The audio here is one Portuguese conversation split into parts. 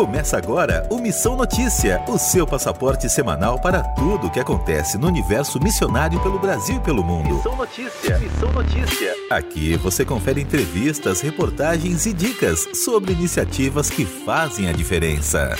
Começa agora o Missão Notícia, o seu passaporte semanal para tudo o que acontece no universo missionário pelo Brasil e pelo mundo. Missão Notícia, Missão Notícia. Aqui você confere entrevistas, reportagens e dicas sobre iniciativas que fazem a diferença.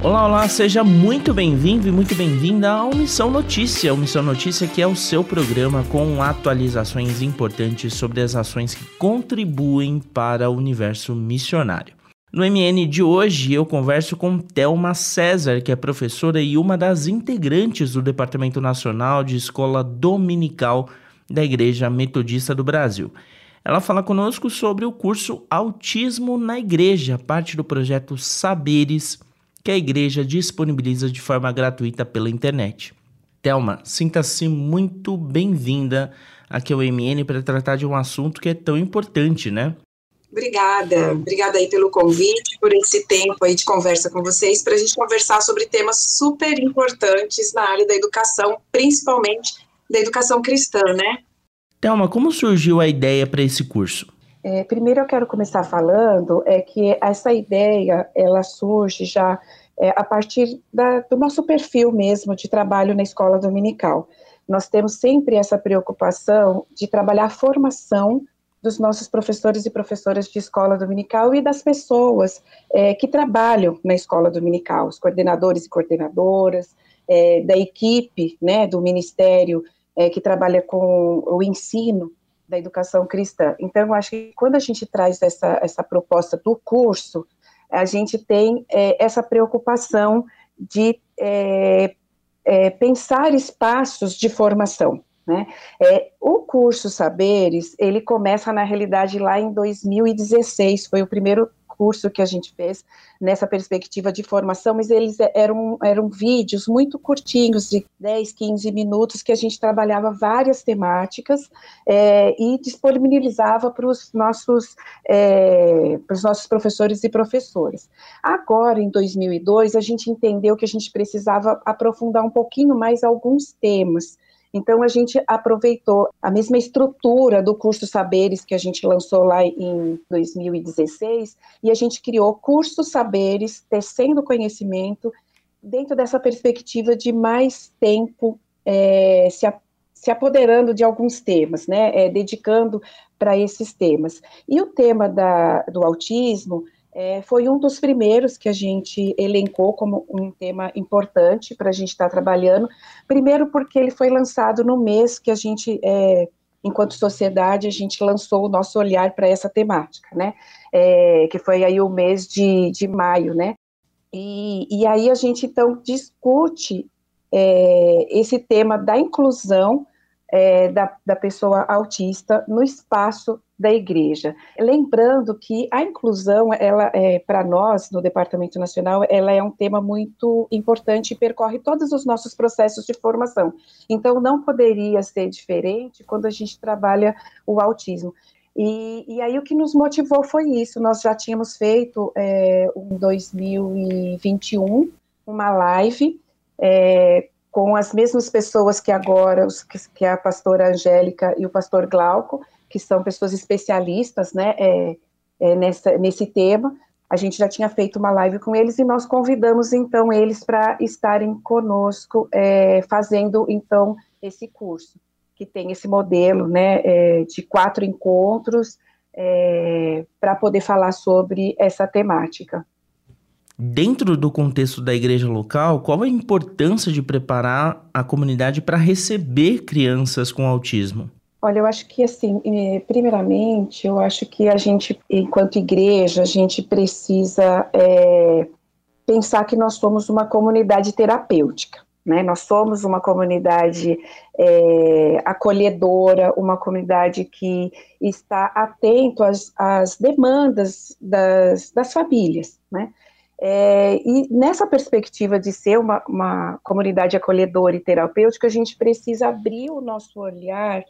Olá, olá, seja muito bem-vindo e muito bem-vinda ao Missão Notícia. O Missão Notícia que é o seu programa com atualizações importantes sobre as ações que contribuem para o universo missionário. No MN de hoje, eu converso com Thelma César, que é professora e uma das integrantes do Departamento Nacional de Escola Dominical da Igreja Metodista do Brasil. Ela fala conosco sobre o curso Autismo na Igreja, parte do projeto Saberes, que a igreja disponibiliza de forma gratuita pela internet. Thelma, sinta-se muito bem-vinda aqui ao MN para tratar de um assunto que é tão importante, né? Obrigada, obrigada aí pelo convite, por esse tempo aí de conversa com vocês, para a gente conversar sobre temas super importantes na área da educação, principalmente da educação cristã, né? Thelma, como surgiu a ideia para esse curso? É, primeiro eu quero começar falando é que essa ideia, ela surge já é, a partir da, do nosso perfil mesmo de trabalho na escola dominical. Nós temos sempre essa preocupação de trabalhar a formação dos nossos professores e professoras de escola dominical e das pessoas é, que trabalham na escola dominical, os coordenadores e coordenadoras, é, da equipe né, do ministério é, que trabalha com o ensino da educação cristã. Então, eu acho que quando a gente traz essa, essa proposta do curso, a gente tem é, essa preocupação de é, é, pensar espaços de formação. Né? É, o curso Saberes, ele começa na realidade lá em 2016, foi o primeiro curso que a gente fez nessa perspectiva de formação, mas eles eram, eram vídeos muito curtinhos, de 10, 15 minutos, que a gente trabalhava várias temáticas é, e disponibilizava para os nossos, é, nossos professores e professoras. Agora, em 2002, a gente entendeu que a gente precisava aprofundar um pouquinho mais alguns temas, então, a gente aproveitou a mesma estrutura do curso Saberes que a gente lançou lá em 2016 e a gente criou curso Saberes, tecendo conhecimento, dentro dessa perspectiva de mais tempo é, se, a, se apoderando de alguns temas, né, é, dedicando para esses temas. E o tema da, do autismo é, foi um dos primeiros que a gente elencou como um tema importante para a gente estar tá trabalhando. Primeiro, porque ele foi lançado no mês que a gente, é, enquanto sociedade, a gente lançou o nosso olhar para essa temática, né? É, que foi aí o mês de, de maio, né? E, e aí a gente então discute é, esse tema da inclusão é, da, da pessoa autista no espaço da igreja. Lembrando que a inclusão, ela é para nós no Departamento Nacional, ela é um tema muito importante e percorre todos os nossos processos de formação. Então não poderia ser diferente quando a gente trabalha o autismo. E, e aí o que nos motivou foi isso. Nós já tínhamos feito é, em 2021 uma live é, com as mesmas pessoas que agora, os, que é a pastora Angélica e o pastor Glauco, que são pessoas especialistas né, é, é, nessa, nesse tema. A gente já tinha feito uma live com eles e nós convidamos então eles para estarem conosco é, fazendo então esse curso, que tem esse modelo né, é, de quatro encontros é, para poder falar sobre essa temática. Dentro do contexto da igreja local, qual a importância de preparar a comunidade para receber crianças com autismo? Olha, eu acho que assim, eh, primeiramente, eu acho que a gente, enquanto igreja, a gente precisa é, pensar que nós somos uma comunidade terapêutica. Né? Nós somos uma comunidade é, acolhedora, uma comunidade que está atento às, às demandas das, das famílias. Né? É, e nessa perspectiva de ser uma, uma comunidade acolhedora e terapêutica, a gente precisa abrir o nosso olhar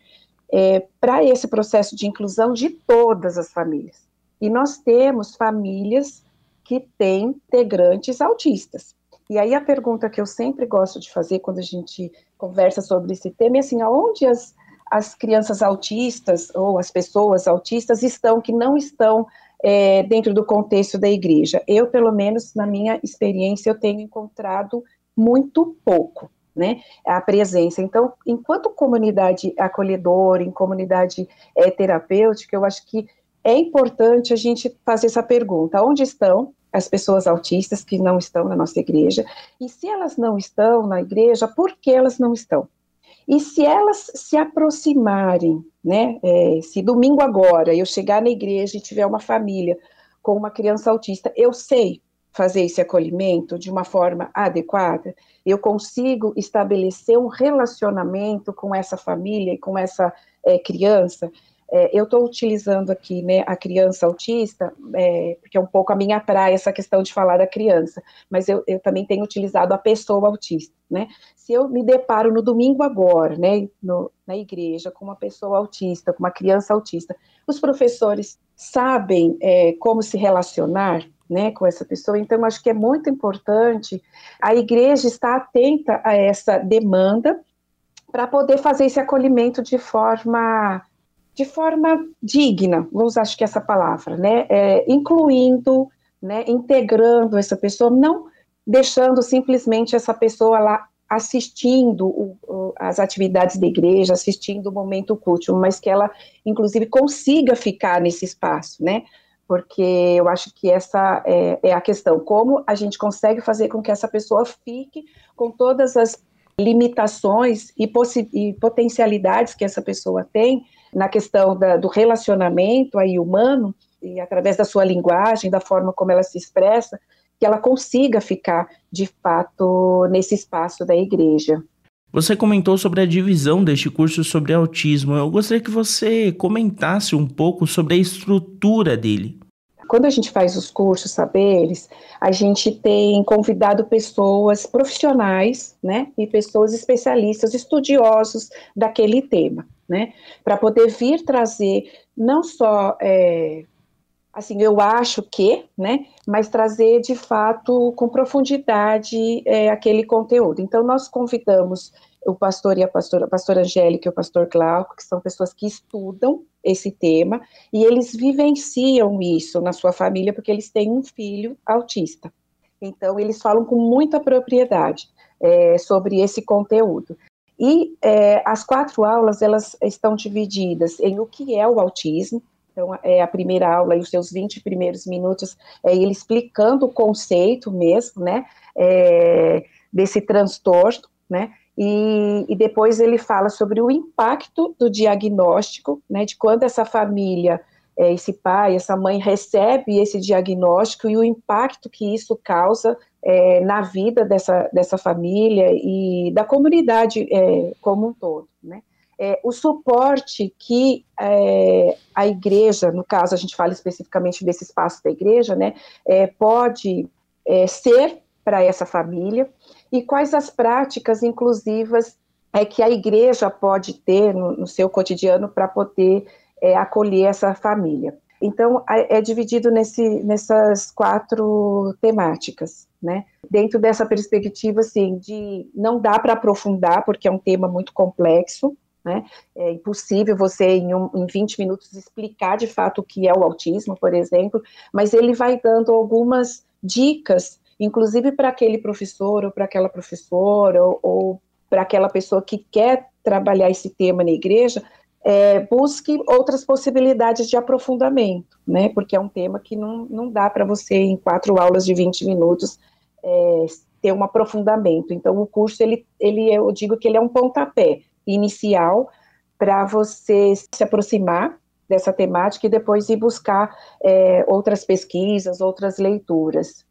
é, para esse processo de inclusão de todas as famílias. E nós temos famílias que têm integrantes autistas. E aí a pergunta que eu sempre gosto de fazer quando a gente conversa sobre esse tema é assim, aonde as, as crianças autistas ou as pessoas autistas estão que não estão é, dentro do contexto da igreja. Eu, pelo menos na minha experiência, eu tenho encontrado muito pouco, né, a presença. Então, enquanto comunidade acolhedora, em comunidade é, terapêutica, eu acho que é importante a gente fazer essa pergunta: onde estão as pessoas autistas que não estão na nossa igreja? E se elas não estão na igreja, por que elas não estão? E se elas se aproximarem, né? É, se domingo agora eu chegar na igreja e tiver uma família com uma criança autista, eu sei fazer esse acolhimento de uma forma adequada, eu consigo estabelecer um relacionamento com essa família e com essa é, criança é, eu estou utilizando aqui né, a criança autista, é, porque é um pouco a minha praia essa questão de falar da criança, mas eu, eu, também tenho utilizado a pessoa autista. Né? Se eu me deparo no domingo agora, né, no, na igreja, com uma pessoa autista, com uma criança autista, os professores sabem é, como se relacionar né, com essa pessoa, então acho que é muito importante a igreja estar atenta a essa demanda para poder fazer esse acolhimento de forma de forma digna, vou usar acho que essa palavra, né, é, incluindo, né, integrando essa pessoa, não deixando simplesmente essa pessoa lá assistindo o, o, as atividades da igreja, assistindo o momento culto, mas que ela, inclusive, consiga ficar nesse espaço, né, porque eu acho que essa é, é a questão, como a gente consegue fazer com que essa pessoa fique com todas as limitações e, e potencialidades que essa pessoa tem, na questão da, do relacionamento aí humano, e através da sua linguagem, da forma como ela se expressa, que ela consiga ficar, de fato, nesse espaço da igreja. Você comentou sobre a divisão deste curso sobre autismo. Eu gostaria que você comentasse um pouco sobre a estrutura dele. Quando a gente faz os cursos saberes, a gente tem convidado pessoas profissionais, né, e pessoas especialistas, estudiosos daquele tema né? Para poder vir trazer não só é, assim, eu acho que, né, mas trazer de fato com profundidade é, aquele conteúdo. Então, nós convidamos o pastor e a pastora, a pastora Angélica e o pastor Glauco, que são pessoas que estudam esse tema, e eles vivenciam isso na sua família, porque eles têm um filho autista. Então, eles falam com muita propriedade é, sobre esse conteúdo. E é, as quatro aulas, elas estão divididas em o que é o autismo, então, é a primeira aula e os seus 20 primeiros minutos é ele explicando o conceito mesmo, né, é, desse transtorno, né, e, e, depois ele fala sobre o impacto do diagnóstico, né, de quando essa família, é, esse pai, essa mãe recebe esse diagnóstico e o impacto que isso causa é, na vida dessa, dessa família e da comunidade é, como um todo, né? É, o suporte que é, a igreja, no caso a gente fala especificamente desse espaço da igreja, né, é, pode ser para essa família e quais as práticas inclusivas é que a igreja pode ter no, no seu cotidiano para poder acolher essa família. Então, é dividido nesse, nessas quatro temáticas né? Dentro dessa perspectiva, assim, de não dá para aprofundar, porque é um tema muito complexo, né? É impossível você, em, um, em 20 minutos, explicar de fato o que é o autismo, por exemplo, mas ele vai dando algumas dicas, inclusive para aquele professor ou para aquela professora ou, ou para aquela pessoa que quer trabalhar esse tema na igreja, é, busque outras possibilidades de aprofundamento, né? Porque é um tema que não, não dá para você, em quatro aulas de 20 minutos, é, ter um aprofundamento. Então, o curso, ele, ele, eu digo que ele é um pontapé inicial para você se aproximar dessa temática e depois ir buscar é, outras pesquisas, outras leituras.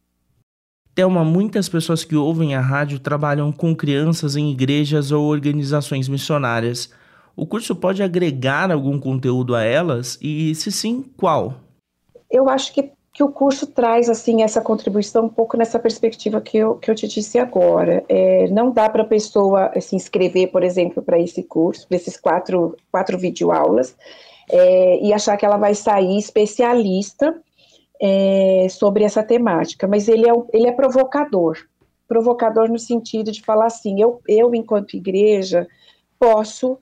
Thelma, muitas pessoas que ouvem a rádio trabalham com crianças em igrejas ou organizações missionárias. O curso pode agregar algum conteúdo a elas e, se sim, qual? Eu acho que, que o curso traz assim essa contribuição um pouco nessa perspectiva que eu, que eu te disse agora. É, não dá para a pessoa se inscrever, por exemplo, para esse curso, para esses quatro, quatro videoaulas, é, e achar que ela vai sair especialista é, sobre essa temática, mas ele é, ele é provocador. Provocador no sentido de falar assim, eu, eu enquanto igreja, posso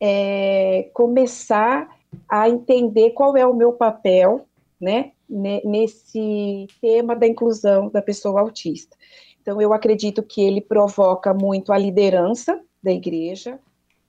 é, começar a entender qual é o meu papel, né, nesse tema da inclusão da pessoa autista. Então, eu acredito que ele provoca muito a liderança da igreja,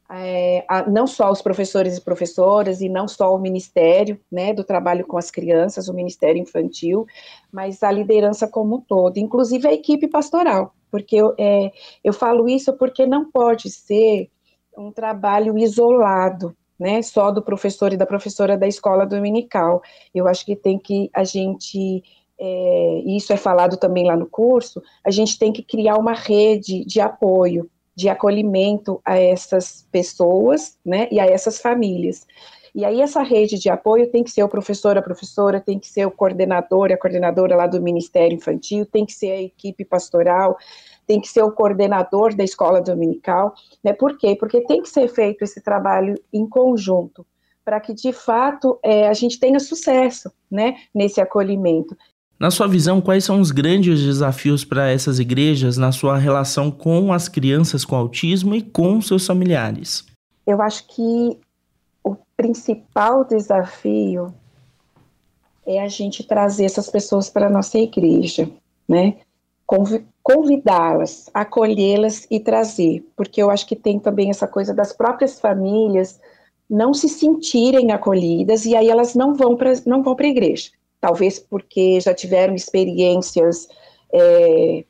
é, a, não só os professores e professoras, e não só o Ministério né, do Trabalho com as Crianças, o Ministério Infantil, mas a liderança como um todo, inclusive a equipe pastoral, porque eu, é, eu falo isso porque não pode ser um trabalho isolado, né, só do professor e da professora da escola dominical. Eu acho que tem que a gente é, isso é falado também lá no curso, a gente tem que criar uma rede de apoio, de acolhimento a essas pessoas, né, e a essas famílias. E aí essa rede de apoio tem que ser o professor, a professora, tem que ser o coordenador, a coordenadora lá do Ministério Infantil, tem que ser a equipe pastoral, tem que ser o coordenador da escola dominical, né? Por quê? Porque tem que ser feito esse trabalho em conjunto, para que de fato é, a gente tenha sucesso, né, nesse acolhimento. Na sua visão, quais são os grandes desafios para essas igrejas na sua relação com as crianças com autismo e com seus familiares? Eu acho que o principal desafio é a gente trazer essas pessoas para a nossa igreja, né? Convidá-las, acolhê-las e trazer, porque eu acho que tem também essa coisa das próprias famílias não se sentirem acolhidas e aí elas não vão para não vão para a igreja talvez porque já tiveram experiências é,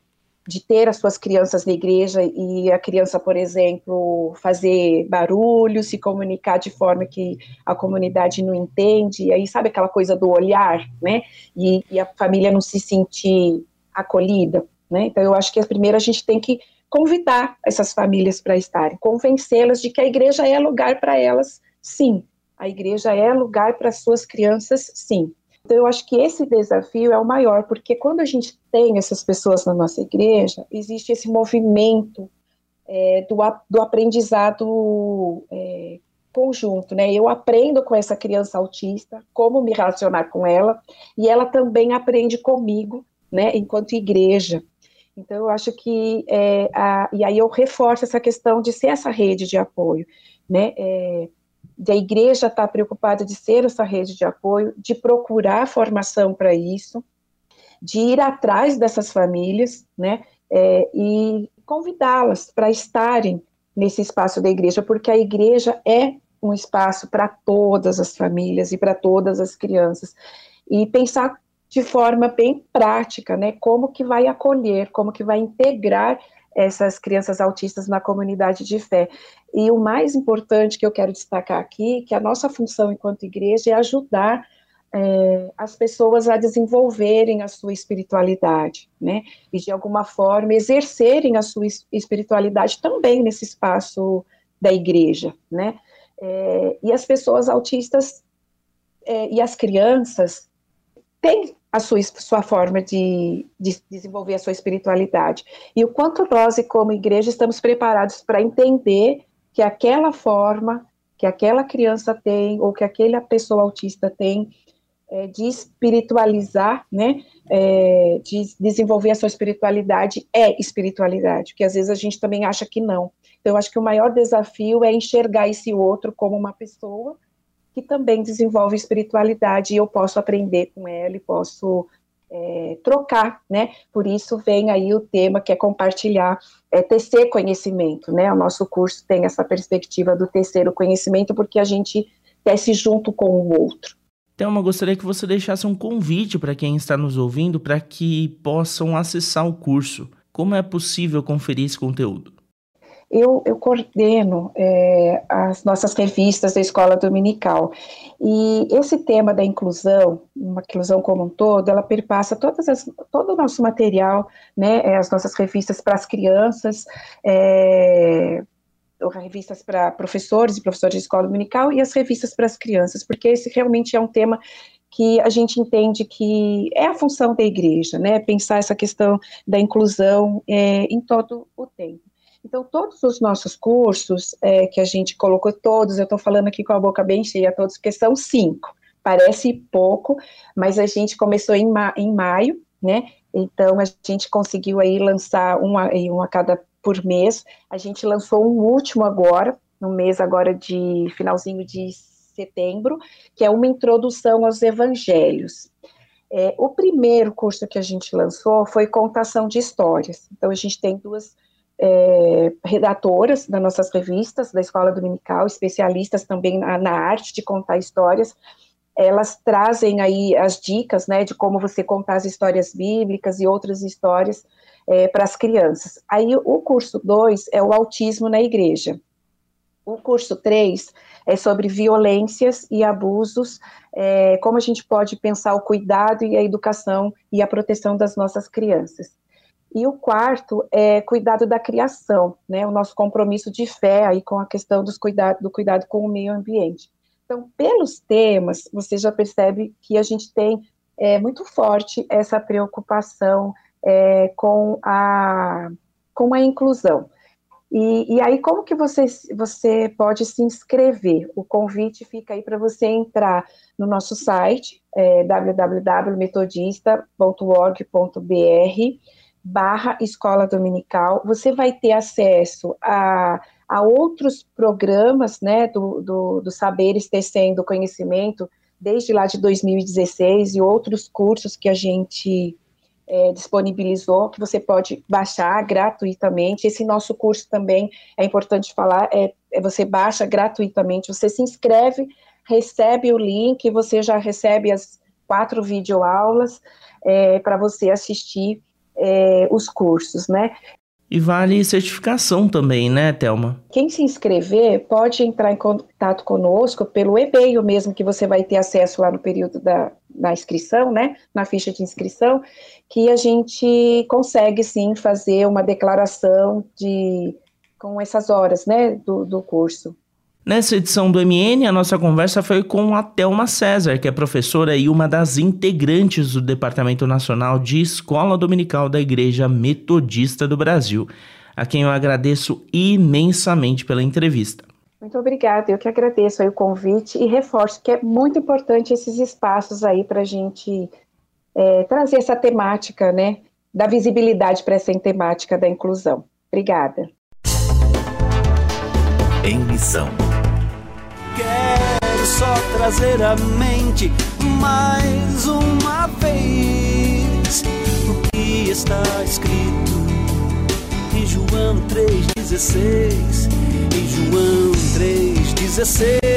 de ter as suas crianças na igreja e a criança, por exemplo, fazer barulho, se comunicar de forma que a comunidade não entende, e aí sabe aquela coisa do olhar, né? E, e a família não se sentir acolhida, né? Então eu acho que primeiro a gente tem que convidar essas famílias para estarem, convencê-las de que a igreja é lugar para elas, sim. A igreja é lugar para suas crianças, sim. Então, eu acho que esse desafio é o maior, porque quando a gente tem essas pessoas na nossa igreja, existe esse movimento é, do, do aprendizado é, conjunto, né? Eu aprendo com essa criança autista, como me relacionar com ela, e ela também aprende comigo, né, enquanto igreja. Então, eu acho que, é, a, e aí eu reforço essa questão de ser essa rede de apoio, né, é, da igreja estar tá preocupada de ser essa rede de apoio, de procurar formação para isso, de ir atrás dessas famílias, né, é, e convidá-las para estarem nesse espaço da igreja, porque a igreja é um espaço para todas as famílias e para todas as crianças. E pensar de forma bem prática, né, como que vai acolher, como que vai integrar essas crianças autistas na comunidade de fé. E o mais importante que eu quero destacar aqui, que a nossa função enquanto igreja é ajudar é, as pessoas a desenvolverem a sua espiritualidade, né? E de alguma forma exercerem a sua espiritualidade também nesse espaço da igreja, né? É, e as pessoas autistas é, e as crianças têm a sua, sua forma de, de, desenvolver a sua espiritualidade. E o quanto nós, como igreja, estamos preparados para entender que aquela forma que aquela criança tem, ou que aquela pessoa autista tem, é, de espiritualizar, né, é, de desenvolver a sua espiritualidade, é espiritualidade, porque às vezes a gente também acha que não. Então, eu acho que o maior desafio é enxergar esse outro como uma pessoa que também desenvolve espiritualidade e eu posso aprender com ela e posso é, trocar, né? Por isso vem aí o tema que é compartilhar, é tecer conhecimento, né? O nosso curso tem essa perspectiva do tecer o conhecimento porque a gente tece junto com o outro. Thelma, gostaria que você deixasse um convite para quem está nos ouvindo para que possam acessar o curso. Como é possível conferir esse conteúdo? Eu, eu coordeno é, as nossas revistas da escola dominical. E esse tema da inclusão, uma inclusão como um todo, ela perpassa todas as, todo o nosso material, né, é, as nossas revistas para as crianças, é, revistas para professores e professores de escola dominical e as revistas para as crianças, porque esse realmente é um tema que a gente entende que é a função da igreja, né, pensar essa questão da inclusão é, em todo o tempo. Então, todos os nossos cursos é, que a gente colocou, todos, eu estou falando aqui com a boca bem cheia, todos, porque são cinco. Parece pouco, mas a gente começou em, ma em maio, né? Então, a gente conseguiu aí lançar um a, um a cada por mês. A gente lançou um último agora, no mês agora de finalzinho de setembro, que é uma introdução aos evangelhos. É, o primeiro curso que a gente lançou foi contação de histórias. Então, a gente tem duas é, redatoras das nossas revistas, da Escola Dominical, especialistas também na, na, arte de contar histórias. Elas trazem aí as dicas, né, de como você contar as histórias bíblicas e outras histórias é, para as crianças. Aí, o curso 2 é o autismo na igreja. O curso 3 é sobre violências e abusos, é, como a gente pode pensar o cuidado e a educação e a proteção das nossas crianças. E o quarto é cuidado da criação, né, o nosso compromisso de fé aí com a questão dos cuidado, do cuidado com o meio ambiente. Então, pelos temas, você já percebe que a gente tem é, muito forte essa preocupação é, com, a, com a inclusão. E, e, aí, como que você, você pode se inscrever? O convite fica aí para você entrar no nosso site, é, www.metodista.org.br barra escola dominical, você vai ter acesso a, a outros programas, né, do, do, do Saberes Tecendo Conhecimento, desde lá de 2016, e outros cursos que a gente é, disponibilizou, que você pode baixar gratuitamente. Esse nosso curso também, é importante falar, é, é você baixa gratuitamente, você se inscreve, recebe o link, você já recebe as quatro videoaulas é, para você assistir é, os cursos, né? E vale certificação também, né, Thelma? Quem se inscrever pode entrar em contato conosco pelo e-mail mesmo, que você vai ter acesso lá no período da, da inscrição, né, na ficha de inscrição, que a gente consegue sim fazer uma declaração de com essas horas, né, do, do curso. Nessa edição do MN, a nossa conversa foi com a Thelma César, que é professora e uma das integrantes do Departamento Nacional de Escola Dominical da Igreja Metodista do Brasil, a quem eu agradeço imensamente pela entrevista. Muito obrigada, eu que agradeço o convite e reforço que é muito importante esses espaços aí para a gente é, trazer essa temática, né, da visibilidade para essa temática da inclusão. Obrigada. Em missão só trazer à mente mais uma vez o que está escrito em João 3,16. Em João 3,16.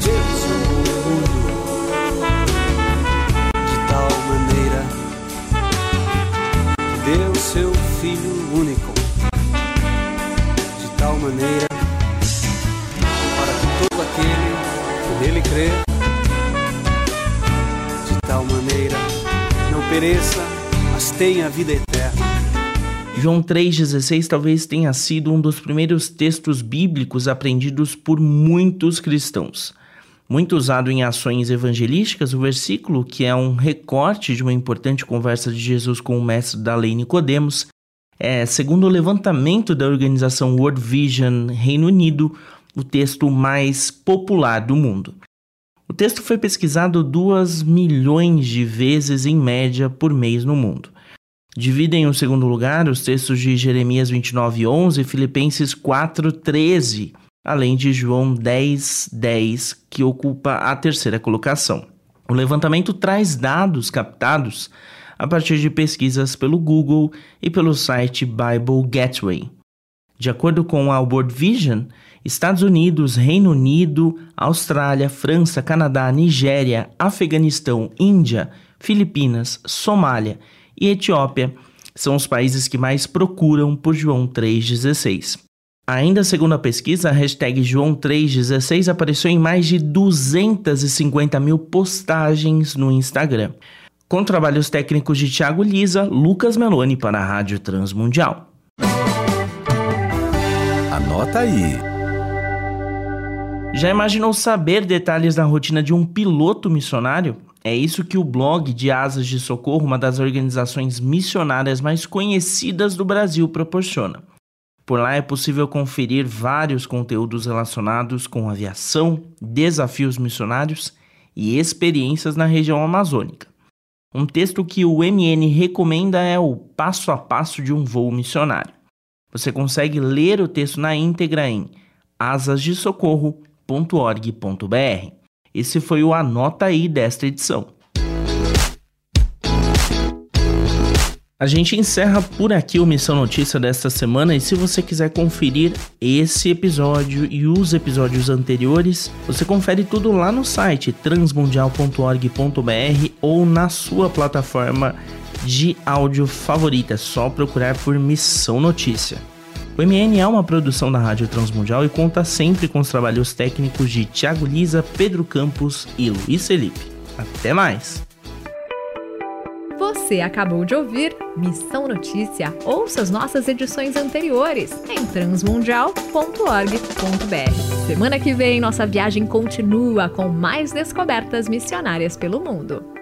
Deus amou o mundo de tal maneira deu seu Filho único de tal maneira crer, de tal maneira não pereça, mas tenha vida eterna. João 3,16 talvez tenha sido um dos primeiros textos bíblicos aprendidos por muitos cristãos. Muito usado em ações evangelísticas, o versículo, que é um recorte de uma importante conversa de Jesus com o mestre da lei Nicodemos, é, segundo o levantamento da organização World Vision Reino Unido, o texto mais popular do mundo. O texto foi pesquisado 2 milhões de vezes em média por mês no mundo. Dividem o segundo lugar os textos de Jeremias 29:11 e Filipenses 4:13, além de João 10:10, 10, que ocupa a terceira colocação. O levantamento traz dados captados a partir de pesquisas pelo Google e pelo site Bible Gateway. De acordo com a World Vision, Estados Unidos, Reino Unido, Austrália, França, Canadá, Nigéria, Afeganistão, Índia, Filipinas, Somália e Etiópia são os países que mais procuram por João 3,16. Ainda segundo a pesquisa, a hashtag João 3,16 apareceu em mais de 250 mil postagens no Instagram. Com trabalhos técnicos de Thiago Lisa, Lucas Meloni para a Rádio Transmundial. Anota aí. Já imaginou saber detalhes da rotina de um piloto missionário? É isso que o blog de Asas de Socorro, uma das organizações missionárias mais conhecidas do Brasil, proporciona. Por lá é possível conferir vários conteúdos relacionados com aviação, desafios missionários e experiências na região amazônica. Um texto que o MN recomenda é o Passo a Passo de um Voo Missionário. Você consegue ler o texto na íntegra em asasdesocorro.org.br. Esse foi o Anota aí desta edição. A gente encerra por aqui o Missão Notícia desta semana e se você quiser conferir esse episódio e os episódios anteriores, você confere tudo lá no site transmundial.org.br ou na sua plataforma de áudio favorita, é só procurar por Missão Notícia. O MN é uma produção da Rádio Transmundial e conta sempre com os trabalhos técnicos de Tiago Lisa, Pedro Campos e Luiz Felipe. Até mais! Você acabou de ouvir Missão Notícia. Ouça as nossas edições anteriores em transmundial.org.br. Semana que vem, nossa viagem continua com mais descobertas missionárias pelo mundo.